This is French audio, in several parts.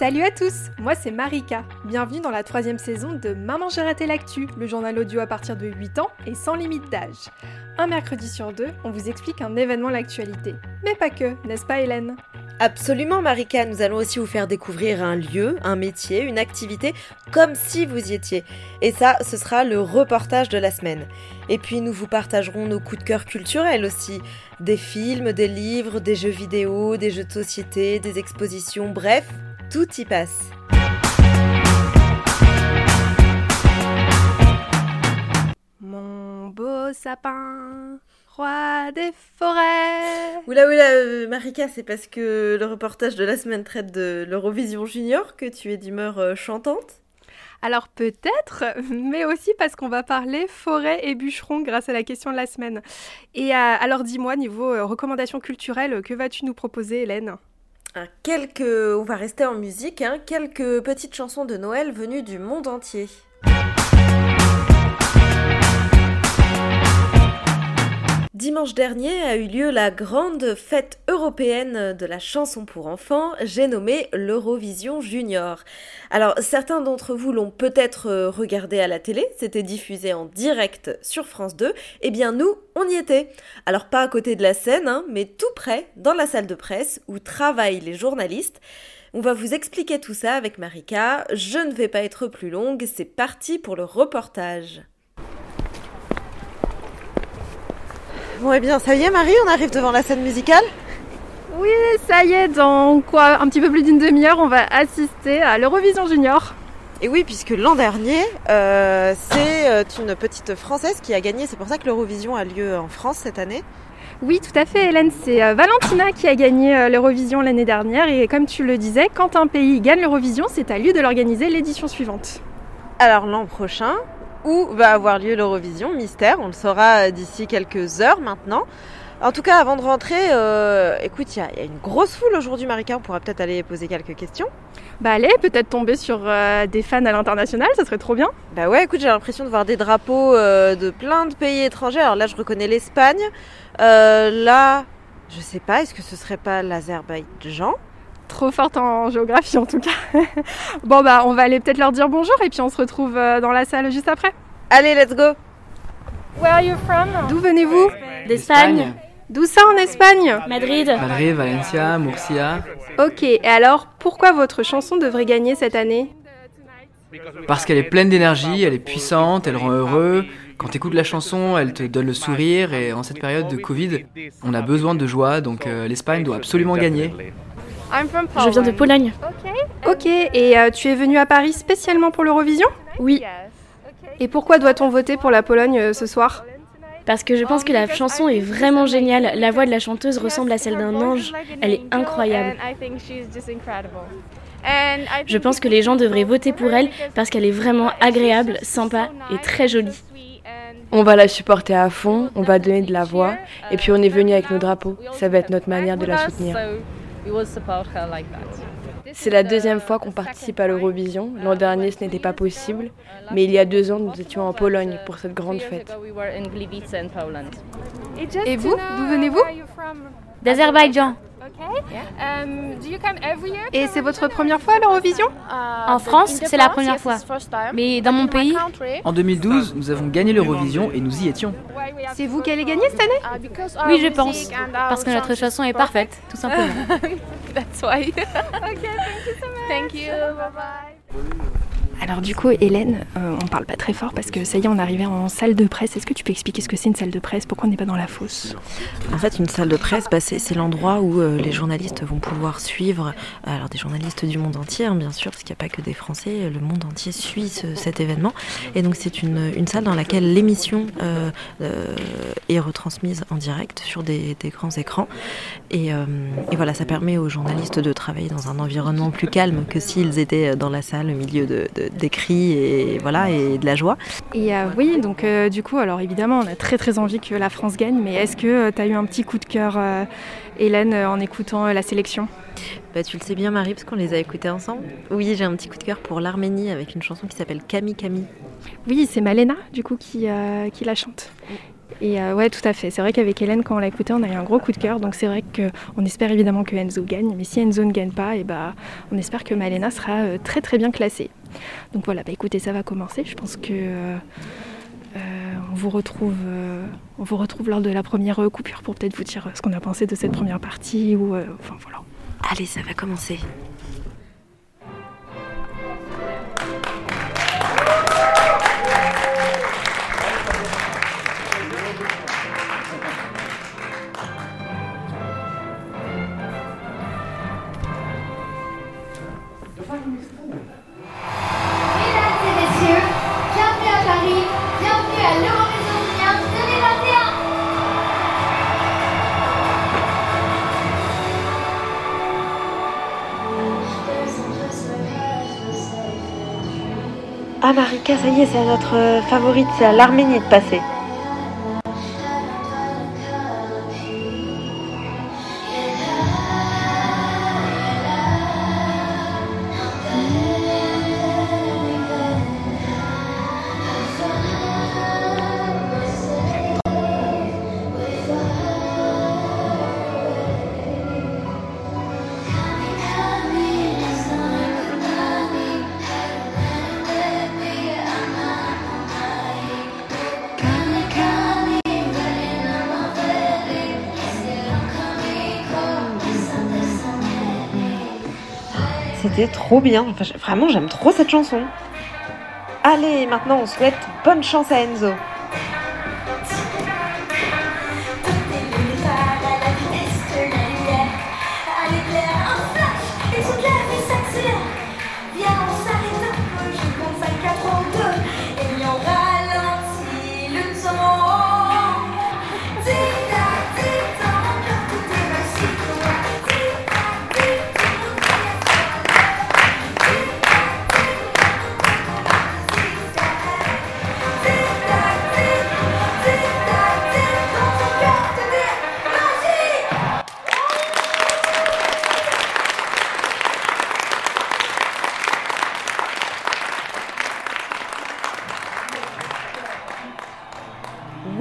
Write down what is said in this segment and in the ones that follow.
Salut à tous, moi c'est Marika. Bienvenue dans la troisième saison de Maman j'ai raté l'actu, le journal audio à partir de 8 ans et sans limite d'âge. Un mercredi sur deux, on vous explique un événement l'actualité. Mais pas que, n'est-ce pas Hélène? Absolument Marika, nous allons aussi vous faire découvrir un lieu, un métier, une activité comme si vous y étiez. Et ça, ce sera le reportage de la semaine. Et puis nous vous partagerons nos coups de cœur culturels aussi. Des films, des livres, des jeux vidéo, des jeux de société, des expositions, bref, tout y passe. Mon beau sapin, roi des forêts. Oula oula, euh, Marika, c'est parce que le reportage de la semaine traite de l'Eurovision Junior que tu es d'humeur euh, chantante alors peut-être, mais aussi parce qu'on va parler forêt et bûcheron grâce à la question de la semaine. Et euh, alors dis-moi, niveau recommandations culturelles, que vas-tu nous proposer Hélène? Ah, Quelques, on va rester en musique, hein, quelques petites chansons de Noël venues du monde entier. Dimanche dernier a eu lieu la grande fête européenne de la chanson pour enfants, j'ai nommé l'Eurovision Junior. Alors certains d'entre vous l'ont peut-être euh, regardé à la télé, c'était diffusé en direct sur France 2, et bien nous, on y était. Alors pas à côté de la scène, hein, mais tout près, dans la salle de presse où travaillent les journalistes. On va vous expliquer tout ça avec Marika, je ne vais pas être plus longue, c'est parti pour le reportage. Bon, eh bien, ça y est, Marie, on arrive devant la scène musicale. Oui, ça y est, dans quoi Un petit peu plus d'une demi-heure, on va assister à l'Eurovision Junior. Et oui, puisque l'an dernier, euh, c'est euh, une petite Française qui a gagné. C'est pour ça que l'Eurovision a lieu en France cette année. Oui, tout à fait, Hélène. C'est euh, Valentina qui a gagné euh, l'Eurovision l'année dernière. Et comme tu le disais, quand un pays gagne l'Eurovision, c'est à lui de l'organiser l'édition suivante. Alors l'an prochain, où va avoir lieu l'Eurovision Mystère, on le saura euh, d'ici quelques heures maintenant. En tout cas, avant de rentrer, euh, écoute, il y, a- il y a une grosse foule aujourd'hui, Marika. On pourra peut-être aller poser quelques questions. Bah allez, peut-être tomber sur euh, des fans à l'international, ça serait trop bien. Bah ouais, écoute, j'ai l'impression de voir des drapeaux euh, de plein de pays étrangers. Alors là, je reconnais l'Espagne. Euh, là, je sais pas, est-ce que ce serait pas l'Azerbaïdjan? Trop forte en géographie en tout cas. bon bah on va aller peut-être leur dire bonjour et puis on se retrouve euh, dans la salle juste après. Allez, let's go Where are you from? D'où venez-vous? D'Espagne, D'où ça en Espagne? Madrid, Madrid, Valencia, Murcia. Ok, et alors pourquoi votre chanson devrait gagner cette année? Parce qu'elle est pleine d'énergie, elle est puissante, elle rend heureux. Quand tu écoutes la chanson, elle te donne le sourire. Et en cette période de Covid, on a besoin de joie, donc euh, l'Espagne doit absolument gagner. Je viens de Pologne. Ok, et euh, tu es venu à Paris spécialement pour l'Eurovision? Oui, Et pourquoi doit-on voter pour la Pologne euh, ce soir? Parce que je pense que la chanson est vraiment géniale. La voix de la chanteuse ressemble à celle d'un ange. Elle est incroyable. Je pense que les gens devraient voter pour elle parce qu'elle est vraiment agréable, sympa et très jolie. On va la supporter à fond, on va donner de la voix, et puis on est venu avec nos drapeaux. Ça va être notre manière de la soutenir. C'est la deuxième fois qu'on participe à l'Eurovision. L'an dernier, ce n'était pas possible, mais il y a deux ans, nous étions en Pologne pour cette grande fête. Et vous D'où venez-vous D'Azerbaïdjan. Et c'est votre première fois à l'Eurovision En France, c'est la première fois. Mais dans mon pays, En 2012, nous avons gagné l'Eurovision et nous y étions. C'est vous qui allez gagner cette année oui, je pense. Parce que notre chanson est parfaite, tout simplement. Alors du coup, Hélène, euh, on parle pas très fort parce que ça y est, on est arrivé en salle de presse. Est-ce que tu peux expliquer ce que c'est une salle de presse? Pourquoi on n'est pas dans la fosse? En fait, une salle de presse, bah, c'est l'endroit où euh, les journalistes vont pouvoir suivre, euh, alors des journalistes du monde entier, hein, bien sûr, parce qu'il n'y a pas que des Français, le monde entier suit ce- cet événement. Et donc, c'est une, salle dans laquelle l'émission euh, est retransmise en direct sur des, des grands écrans. Et, euh, et voilà, ça permet aux journalistes de travailler dans un environnement plus calme que s'ils étaient dans la salle au milieu de, de- des cris et, voilà, et de la joie. Et euh, oui, donc euh, du coup, alors évidemment, on a très très envie que la France gagne, mais est-ce que tu as eu un petit coup de cœur, euh, Hélène, en écoutant euh, la sélection? Bah, tu le sais bien, Marie, parce qu'on les a écoutés ensemble. Oui, j'ai un petit coup de cœur pour l'Arménie avec une chanson qui s'appelle Camille Camille. Oui, c'est Malena, du coup, qui, euh, qui la chante. Et ouais, tout à fait. C'est vrai qu'avec Hélène, quand on l'a écouté, on a eu un gros coup de cœur. Donc c'est vrai qu'on espère évidemment que Enzo gagne. Mais si Enzo ne gagne pas, et eh bah, on espère que Malena sera très très bien classée. Donc voilà, bah écoutez, ça va commencer. Je pense que on, vous retrouve, on vous retrouve lors de la première coupure pour peut-être vous dire ce qu'on a pensé de cette première partie. Ou, enfin voilà. Allez, ça va commencer. Ah Marika, ça y est, c'est notre euh, favorite, c'est à l'Arménie de passer. Trop bien. vraiment, j'aime trop cette chanson. Allez, maintenant, on souhaite bonne chance à Enzo.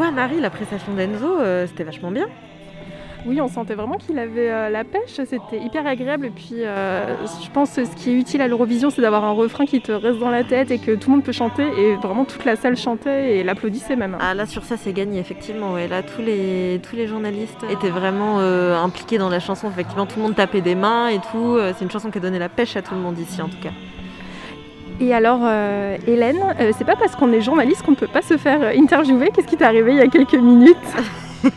Marie, la prestation d'Enzo, euh, c'était vachement bien. Oui, on sentait vraiment qu'il avait euh, la pêche, c'était hyper agréable. Et puis, euh, je pense que ce qui est utile à l'Eurovision, c'est d'avoir un refrain qui te reste dans la tête et que tout le monde peut chanter. Et vraiment, toute la salle chantait et l'applaudissait même. Ah, là, sur ça, c'est gagné, effectivement. Et là, tous les, tous les journalistes étaient vraiment impliqués dans la chanson. Effectivement, tout le monde tapait des mains et tout. C'est une chanson qui a donné la pêche à tout le monde ici, en tout cas. Et alors, euh, Hélène, euh, c'est pas parce qu'on est journaliste qu'on ne peut pas se faire euh, interviewer. Qu'est-ce qui t'est arrivé il y a quelques minutes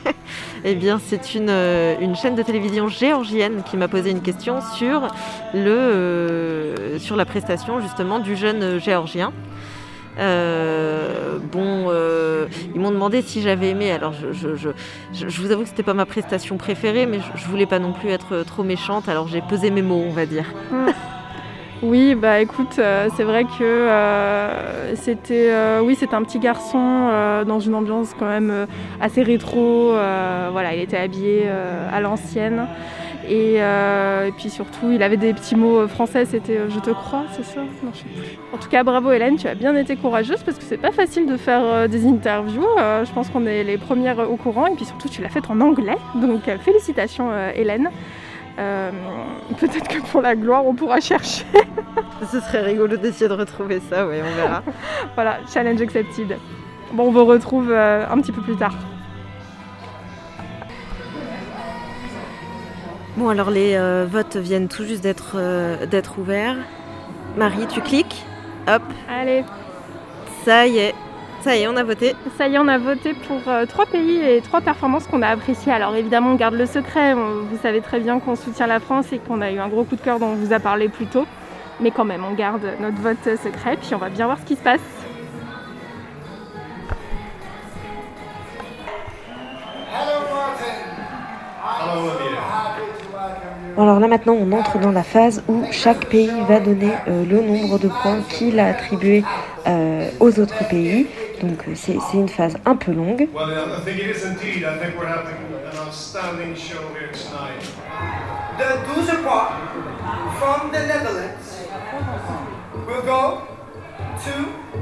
Eh bien, c'est une, une, chaîne de télévision géorgienne qui m'a posé une question sur, le, sur la prestation justement du jeune géorgien. bon, ils m'ont demandé si j'avais aimé. Alors, je, je, je, vous avoue que c'était pas ma prestation préférée, mais je, voulais pas non plus être trop méchante. Alors, j'ai pesé mes mots, on va dire. Mm. Oui, bah écoute, euh, c'est vrai que euh, c'était euh, oui, un petit garçon dans une ambiance quand même assez rétro. voilà, il était habillé à l'ancienne. Et, puis surtout, il avait des petits mots français, c'était je te crois, c'est ça? Non, je sais plus. En tout cas, bravo Hélène, tu as bien été courageuse parce que c'est pas facile de faire des interviews. je pense qu'on est les premières au courant et puis surtout, tu l'as fait en anglais. Donc, félicitations Hélène. Euh, peut-être que pour la gloire, on pourra chercher. Ce serait rigolo d'essayer de retrouver ça, oui, on verra. voilà, challenge accepted. Bon, on vous retrouve euh, un petit peu plus tard. Bon, alors les euh, votes viennent tout juste d'être d'être ouverts. Marie, tu cliques Hop. Allez. Ça y est, ça y est, on a voté. Ça y est, on a voté pour euh, trois pays et trois performances qu'on a appréciées. Alors évidemment, on garde le secret. vous savez très bien qu'on soutient la France et qu'on a eu un gros coup de cœur dont on vous a parlé plus tôt. Mais quand même, on garde notre vote secret, puis on va bien voir ce qui se passe. Alors là maintenant on entre dans la phase où chaque pays va donner euh, le nombre de points qu'il a attribué euh, aux autres pays. Donc euh, c'est une phase un peu longue. De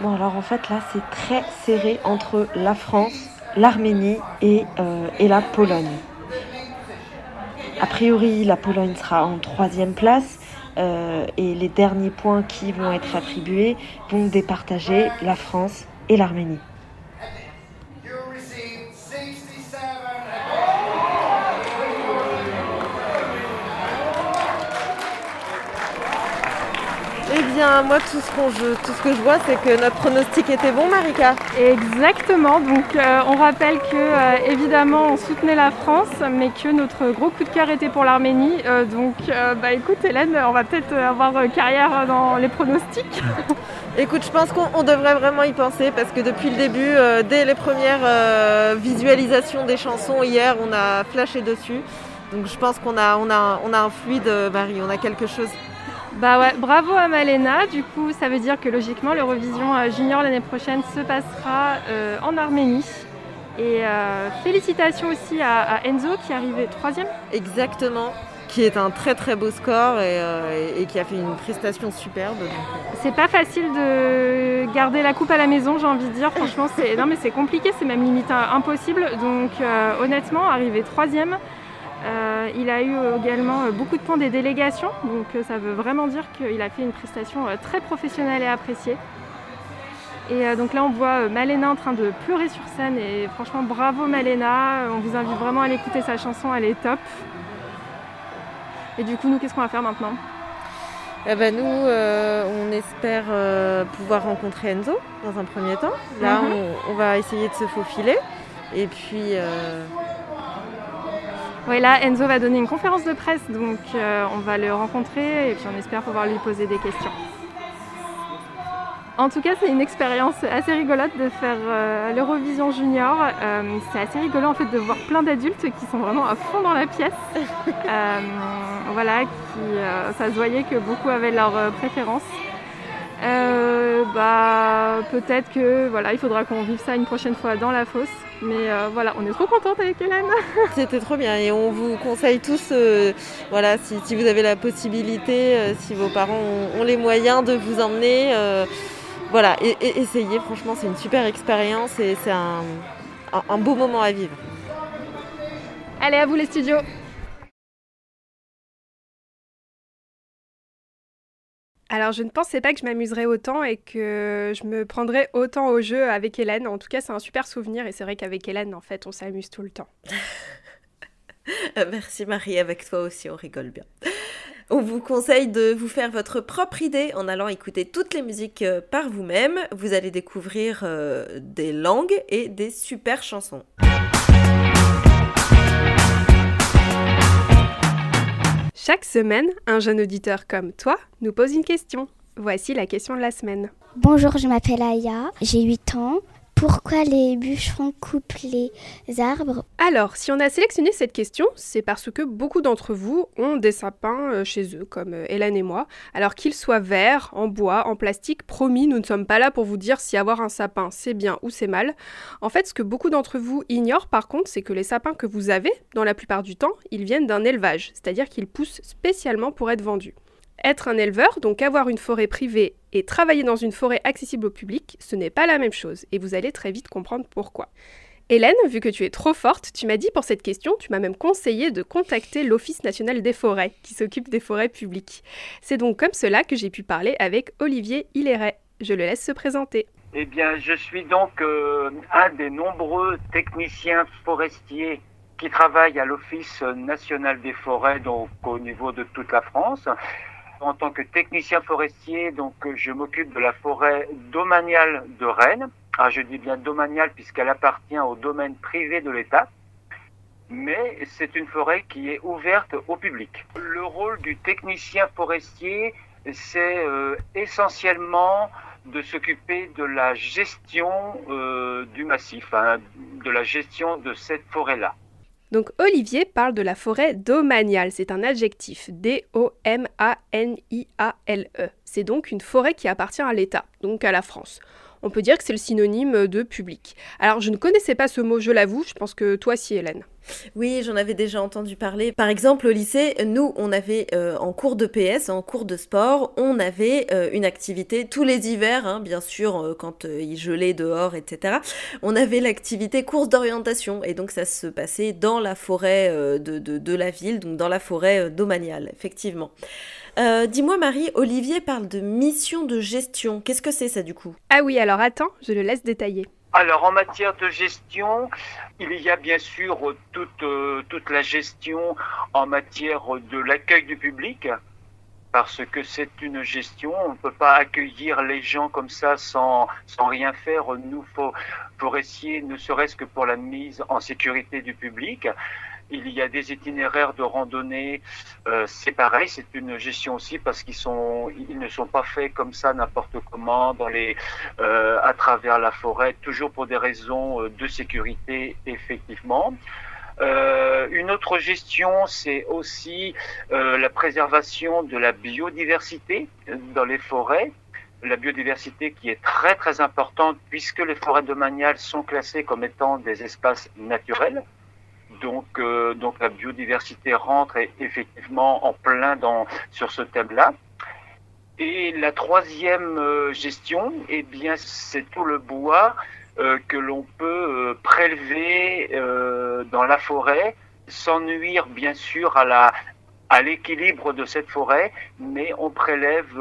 Bon alors en fait là c'est très serré entre la France, l'Arménie et, euh, la Pologne. A priori la Pologne sera en troisième place euh, et les derniers points qui vont être attribués vont départager la France et l'Arménie. Moi, tout ce, qu'on, je, tout ce que je vois, c'est que notre pronostic était bon, Marika. Exactement. Donc, euh, on rappelle que, euh, évidemment, on soutenait la France, mais que notre gros coup de cœur était pour l'Arménie. Euh, donc, bah, écoute, Hélène, on va peut-être avoir carrière dans les pronostics. Écoute, je pense qu'on devrait vraiment y penser parce que depuis le début, dès les premières visualisations des chansons hier, on a flashé dessus. Donc, je pense qu'on a, on a, on a un fluide, Marie, on a quelque chose bah ouais, bravo à Malena. Du coup, ça veut dire que logiquement, l'Eurovision euh, Junior l'année prochaine se passera euh, en Arménie. Et euh, félicitations aussi à, Enzo qui est arrivé troisième. Exactement, qui est un très très beau score et, qui a fait une prestation superbe. C'est pas facile de garder la coupe à la maison, j'ai envie de dire. Franchement, c'est non mais c'est compliqué, c'est même limite impossible. Donc honnêtement, arriver troisième. Euh, il a eu également euh, beaucoup de points des délégations, donc euh, ça veut vraiment dire qu'il a fait une prestation très professionnelle et appréciée. Et donc là on voit Malena en train de pleurer sur scène et franchement bravo Malena, on vous invite vraiment à l'écouter sa chanson, elle est top. Et du coup nous qu'est-ce qu'on va faire maintenant? Eh ben nous, on espère pouvoir rencontrer Enzo dans un premier temps. Là, mhm. on, va essayer de se faufiler. Et puis, oui, là, Enzo va donner une conférence de presse, donc euh, on va le rencontrer et puis on espère pouvoir lui poser des questions. En tout cas, c'est une expérience assez rigolote de faire euh, l'Eurovision Junior. Euh, c'est assez rigolo en fait de voir plein d'adultes qui sont vraiment à fond dans la pièce. voilà, qui, ça se voyait que beaucoup avaient leurs préférences. bah, peut-être que voilà, il faudra qu'on vive ça une prochaine fois dans la fosse. Mais euh, voilà, on est trop contente avec Hélène. C'était trop bien et on vous conseille tous, euh, voilà, si, vous avez la possibilité, euh, si vos parents ont, les moyens de vous emmener, voilà, et, essayez. Franchement, c'est une super expérience et c'est un, un beau moment à vivre. Allez, à vous les studios. Alors je ne pensais pas que je m'amuserais autant et que je me prendrais autant au jeu avec Hélène. En tout cas, c'est un super souvenir et c'est vrai qu'avec Hélène, en fait, on s'amuse tout le temps. Merci Marie, avec toi aussi, on rigole bien. On vous conseille de vous faire votre propre idée en allant écouter toutes les musiques euh, par vous-même. Vous allez découvrir euh, des langues et des super chansons. Chaque semaine, un jeune auditeur comme toi nous pose une question. Voici la question de la semaine. Bonjour, je m'appelle Aya, j'ai 8 ans. Pourquoi les bûcherons coupent les arbres? Alors, si on a sélectionné cette question, c'est parce que beaucoup d'entre vous ont des sapins euh, chez eux, comme euh, Hélène et moi. Alors qu'ils soient verts, en bois, en plastique, promis, nous ne sommes pas là pour vous dire si avoir un sapin c'est bien ou c'est mal. En fait, ce que beaucoup d'entre vous ignorent par contre, c'est que les sapins que vous avez, dans la plupart du temps, ils viennent d'un élevage, c'est-à-dire qu'ils poussent spécialement pour être vendus. Être un éleveur, donc avoir une forêt privée et travailler dans une forêt accessible au public, ce n'est pas la même chose, et vous allez très vite comprendre pourquoi. Hélène, vu que tu es trop forte, tu m'as dit pour cette question, tu m'as même conseillé de contacter l'Office national des forêts, qui s'occupe des forêts publiques. C'est donc comme cela que j'ai pu parler avec Olivier Hilleret. Je le laisse se présenter. Eh bien, je suis donc euh, un des nombreux techniciens forestiers qui travaillent à l'Office national des forêts, donc au niveau de toute la France. En tant que technicien forestier, donc je m'occupe de la forêt domaniale de Rennes. Ah, je dis bien domaniale puisqu'elle appartient au domaine privé de l'État. Mais c'est une forêt qui est ouverte au public. Le rôle du technicien forestier, c'est euh, essentiellement de s'occuper de la gestion euh, du massif, hein, de la gestion de cette forêt-là. Donc Olivier parle de la forêt domaniale, c'est un adjectif, D-O-M-A-N-I-A-L-E. C'est donc une forêt qui appartient à l'État, donc à la France on peut dire que c'est le synonyme de public. Alors je ne connaissais pas ce mot, je l'avoue, je pense que toi si Hélène. Oui, j'en avais déjà entendu parler. Par exemple, au lycée, nous, on avait euh, en cours de PS, en cours de sport, on avait euh, une activité tous les hivers, hein, bien sûr, euh, quand il gelait dehors, etc. On avait l'activité course d'orientation, et donc ça se passait dans la forêt de, de, la ville, donc dans la forêt domaniale, effectivement. Euh, dis-moi Marie, Olivier parle de mission de gestion. Qu'est-ce que c'est ça du coup? Ah oui, alors attends, je le laisse détailler. Alors en matière de gestion, il y a bien sûr toute, euh, toute la gestion en matière de l'accueil du public, parce que c'est une gestion, on ne peut pas accueillir les gens comme ça sans, sans rien faire. Nous, faut, faut essayer, ne serait-ce que pour la mise en sécurité du public. Il y a des itinéraires de randonnée, euh, c'est pareil, c'est une gestion aussi parce qu'ils ne sont pas faits comme ça n'importe comment euh, à travers la forêt, toujours pour des raisons euh, de sécurité effectivement. Une autre gestion, c'est aussi la préservation de la biodiversité dans les forêts la biodiversité qui est très très importante puisque les forêts domaniales sont classées comme étant des espaces naturels. Donc, euh, donc la biodiversité rentre effectivement en plein dans, sur ce thème-là. Et la troisième euh, gestion, eh bien, c'est tout le bois euh, que l'on peut prélever dans la forêt sans nuire bien sûr à l'équilibre de cette forêt, mais on prélève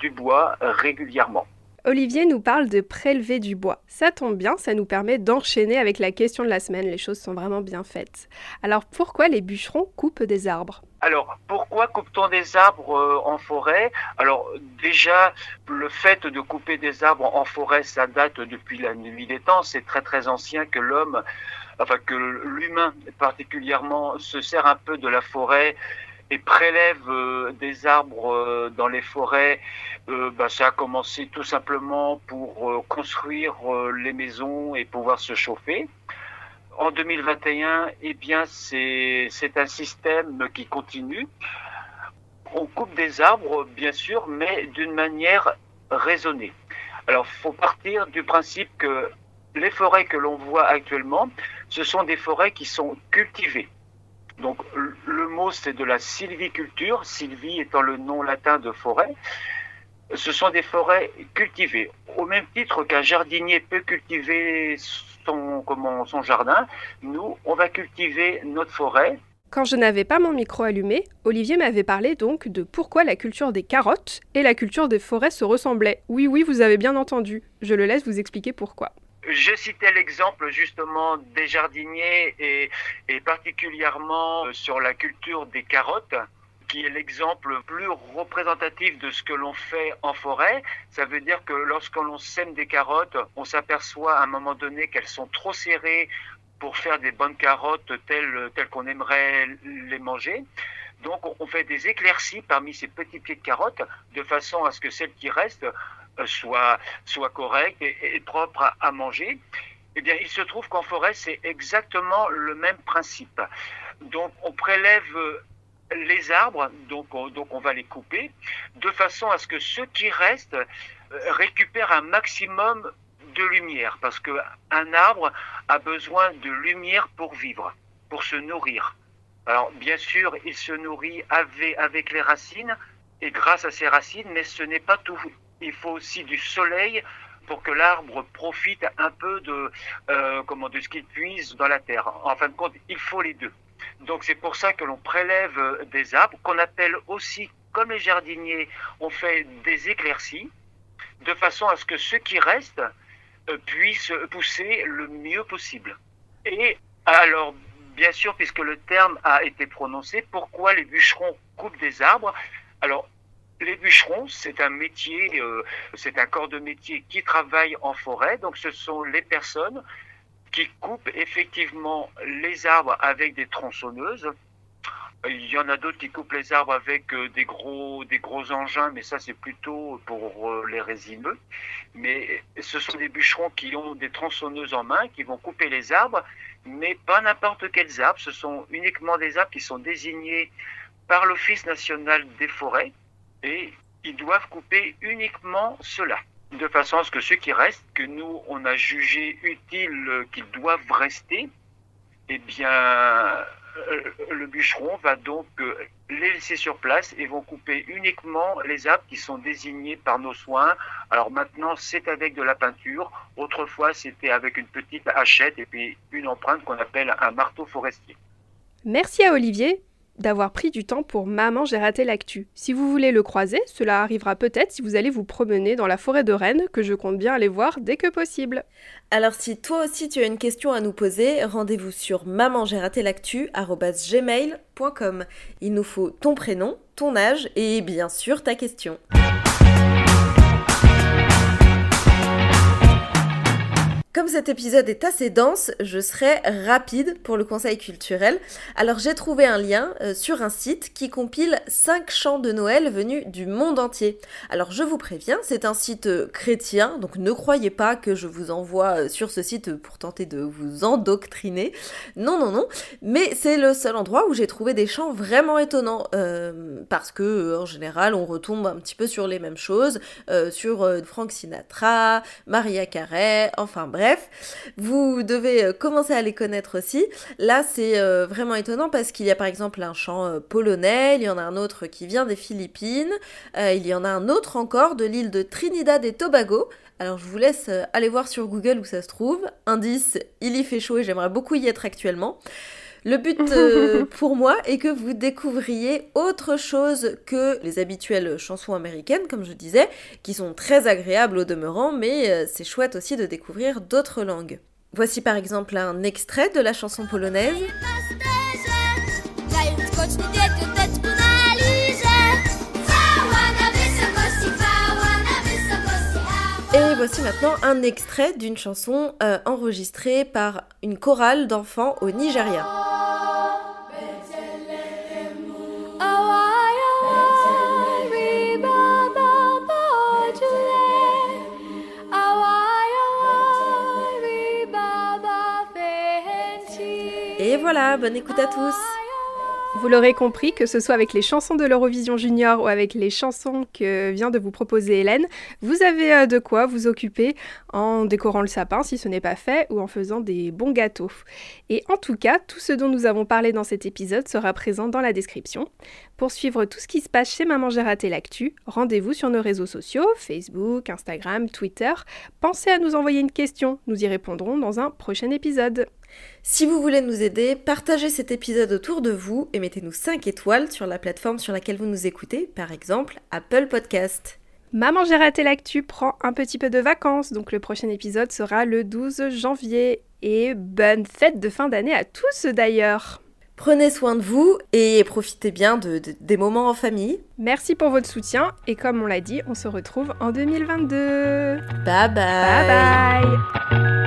du bois régulièrement. Olivier nous parle de prélever du bois. Ça tombe bien, ça nous permet d'enchaîner avec la question de la semaine. Les choses sont vraiment bien faites. Alors pourquoi les bûcherons coupent des arbres? Alors, pourquoi coupe-t-on des arbres euh, en forêt? Alors, déjà, le fait de couper des arbres en forêt, ça date depuis la nuit des temps. C'est très très ancien que l'homme, enfin que l'humain particulièrement, se sert un peu de la forêt et prélève euh, des arbres euh, dans les forêts, euh, bah, ça a commencé tout simplement pour construire les maisons et pouvoir se chauffer. En 2021, eh bien, c'est un système qui continue. On coupe des arbres, bien sûr, mais d'une manière raisonnée. Alors, faut partir du principe que les forêts que l'on voit actuellement, ce sont des forêts qui sont cultivées. Donc c'est de la sylviculture, sylvie étant le nom latin de forêt. Ce sont des forêts cultivées. Au même titre qu'un jardinier peut cultiver son, son jardin, nous, on va cultiver notre forêt. Quand je n'avais pas mon micro allumé, Olivier m'avait parlé donc de pourquoi la culture des carottes et la culture des forêts se ressemblaient. Oui, oui, vous avez bien entendu. Je le laisse vous expliquer pourquoi. Je citais l'exemple justement des jardiniers et, particulièrement euh, sur la culture des carottes qui est l'exemple plus représentatif de ce que l'on fait en forêt. Ça veut dire que lorsque l'on sème des carottes, on s'aperçoit à un moment donné qu'elles sont trop serrées pour faire des bonnes carottes telles, telles qu'on aimerait les manger. Donc on fait des éclaircies parmi ces petits pieds de carottes de façon à ce que celles qui restent soit, soit correct et, propre à, manger, eh bien, il se trouve qu'en forêt, c'est exactement le même principe. Donc, on prélève euh, les arbres, donc on, donc on va les couper, de façon à ce que ceux qui restent euh, récupèrent un maximum de lumière, parce qu'un arbre a besoin de lumière pour vivre, pour se nourrir. Alors, bien sûr, il se nourrit avec, avec les racines et grâce à ces racines, mais ce n'est pas tout, il faut aussi du soleil pour que l'arbre profite un peu de, euh, comment, de ce qu'il puise dans la terre. En fin de compte, il faut les deux. Donc c'est pour ça que l'on prélève des arbres, qu'on appelle aussi, comme les jardiniers, on fait des éclaircies, de façon à ce que ceux qui restent euh, puissent pousser le mieux possible. Et alors, bien sûr, puisque le terme a été prononcé, pourquoi les bûcherons coupent des arbres? Alors, les bûcherons, c'est un métier, euh, c'est un corps de métier qui travaille en forêt. Donc, ce sont les personnes qui coupent effectivement les arbres avec des tronçonneuses. Il y en a d'autres qui coupent les arbres avec euh, des gros, des gros engins, mais ça c'est plutôt pour euh, les résineux. Mais ce sont des bûcherons qui ont des tronçonneuses en main, qui vont couper les arbres, mais pas n'importe quels arbres. Ce sont uniquement des arbres qui sont désignés par l'Office national des forêts et ils doivent couper uniquement cela. De façon à ce que ceux qui restent, que nous on a jugé utile qu'ils doivent rester, eh bien euh, le bûcheron va donc euh, les laisser sur place et vont couper uniquement les arbres qui sont désignés par nos soins. Alors maintenant, c'est avec de la peinture. Autrefois, c'était avec une petite hachette et puis une empreinte qu'on appelle un marteau forestier. Merci à Olivier d'avoir pris du temps pour Maman j'ai raté l'actu. Si vous voulez le croiser, cela arrivera peut-être si vous allez vous promener dans la forêt de Rennes, que je compte bien aller voir dès que possible. Alors si toi aussi tu as une question à nous poser, rendez-vous sur gmail.com. Il nous faut ton prénom, ton âge et bien sûr ta question. Comme cet épisode est assez dense, je serai rapide pour le conseil culturel. Alors j'ai trouvé un lien euh, sur un site qui compile 5 chants de Noël venus du monde entier. Alors je vous préviens, c'est un site euh, chrétien, donc ne croyez pas que je vous envoie euh, sur ce site pour tenter de vous endoctriner. Non, non, non. Mais c'est le seul endroit où j'ai trouvé des chants vraiment étonnants. parce que en général, on retombe un petit peu sur les mêmes choses, sur Frank Sinatra, Maria Carey, enfin bref Bref, vous devez euh, commencer à les connaître aussi. Là, c'est euh, vraiment étonnant parce qu'il y a par exemple un chant euh, polonais, il y en a un autre qui vient des Philippines, il y en a un autre encore de l'île de Trinidad et Tobago. Alors je vous laisse aller voir sur Google où ça se trouve. Indice, il y fait chaud et j'aimerais beaucoup y être actuellement. Le but euh, pour moi est que vous découvriez autre chose que les habituelles chansons américaines, comme je disais, qui sont très agréables au demeurant, mais euh, c'est chouette aussi de découvrir d'autres langues. Voici par exemple un extrait de la chanson polonaise. Et voici maintenant un extrait d'une chanson euh, enregistrée par une chorale d'enfants au Nigeria. Et voilà, bonne écoute à tous. Vous l'aurez compris, que ce soit avec les chansons de l'Eurovision Junior ou avec les chansons que vient de vous proposer Hélène, vous avez euh, de quoi vous occuper en décorant le sapin si ce n'est pas fait ou en faisant des bons gâteaux. Et en tout cas, tout ce dont nous avons parlé dans cet épisode sera présent dans la description. Pour suivre tout ce qui se passe chez Maman J'ai raté l'actu, rendez-vous sur nos réseaux sociaux, Facebook, Instagram, Twitter. Pensez à nous envoyer une question, nous y répondrons dans un prochain épisode. Si vous voulez nous aider, partagez cet épisode autour de vous et mettez-nous 5 étoiles sur la plateforme sur laquelle vous nous écoutez, par exemple Apple Podcast. Maman j'ai raté l'actu prend un petit peu de vacances, donc le prochain épisode sera le 12 janvier. Et bonne fête de fin d'année à tous d'ailleurs Prenez soin de vous et profitez bien de, des moments en famille. Merci pour votre soutien et comme on l'a dit, on se retrouve en 2022. Bye bye. Bye bye.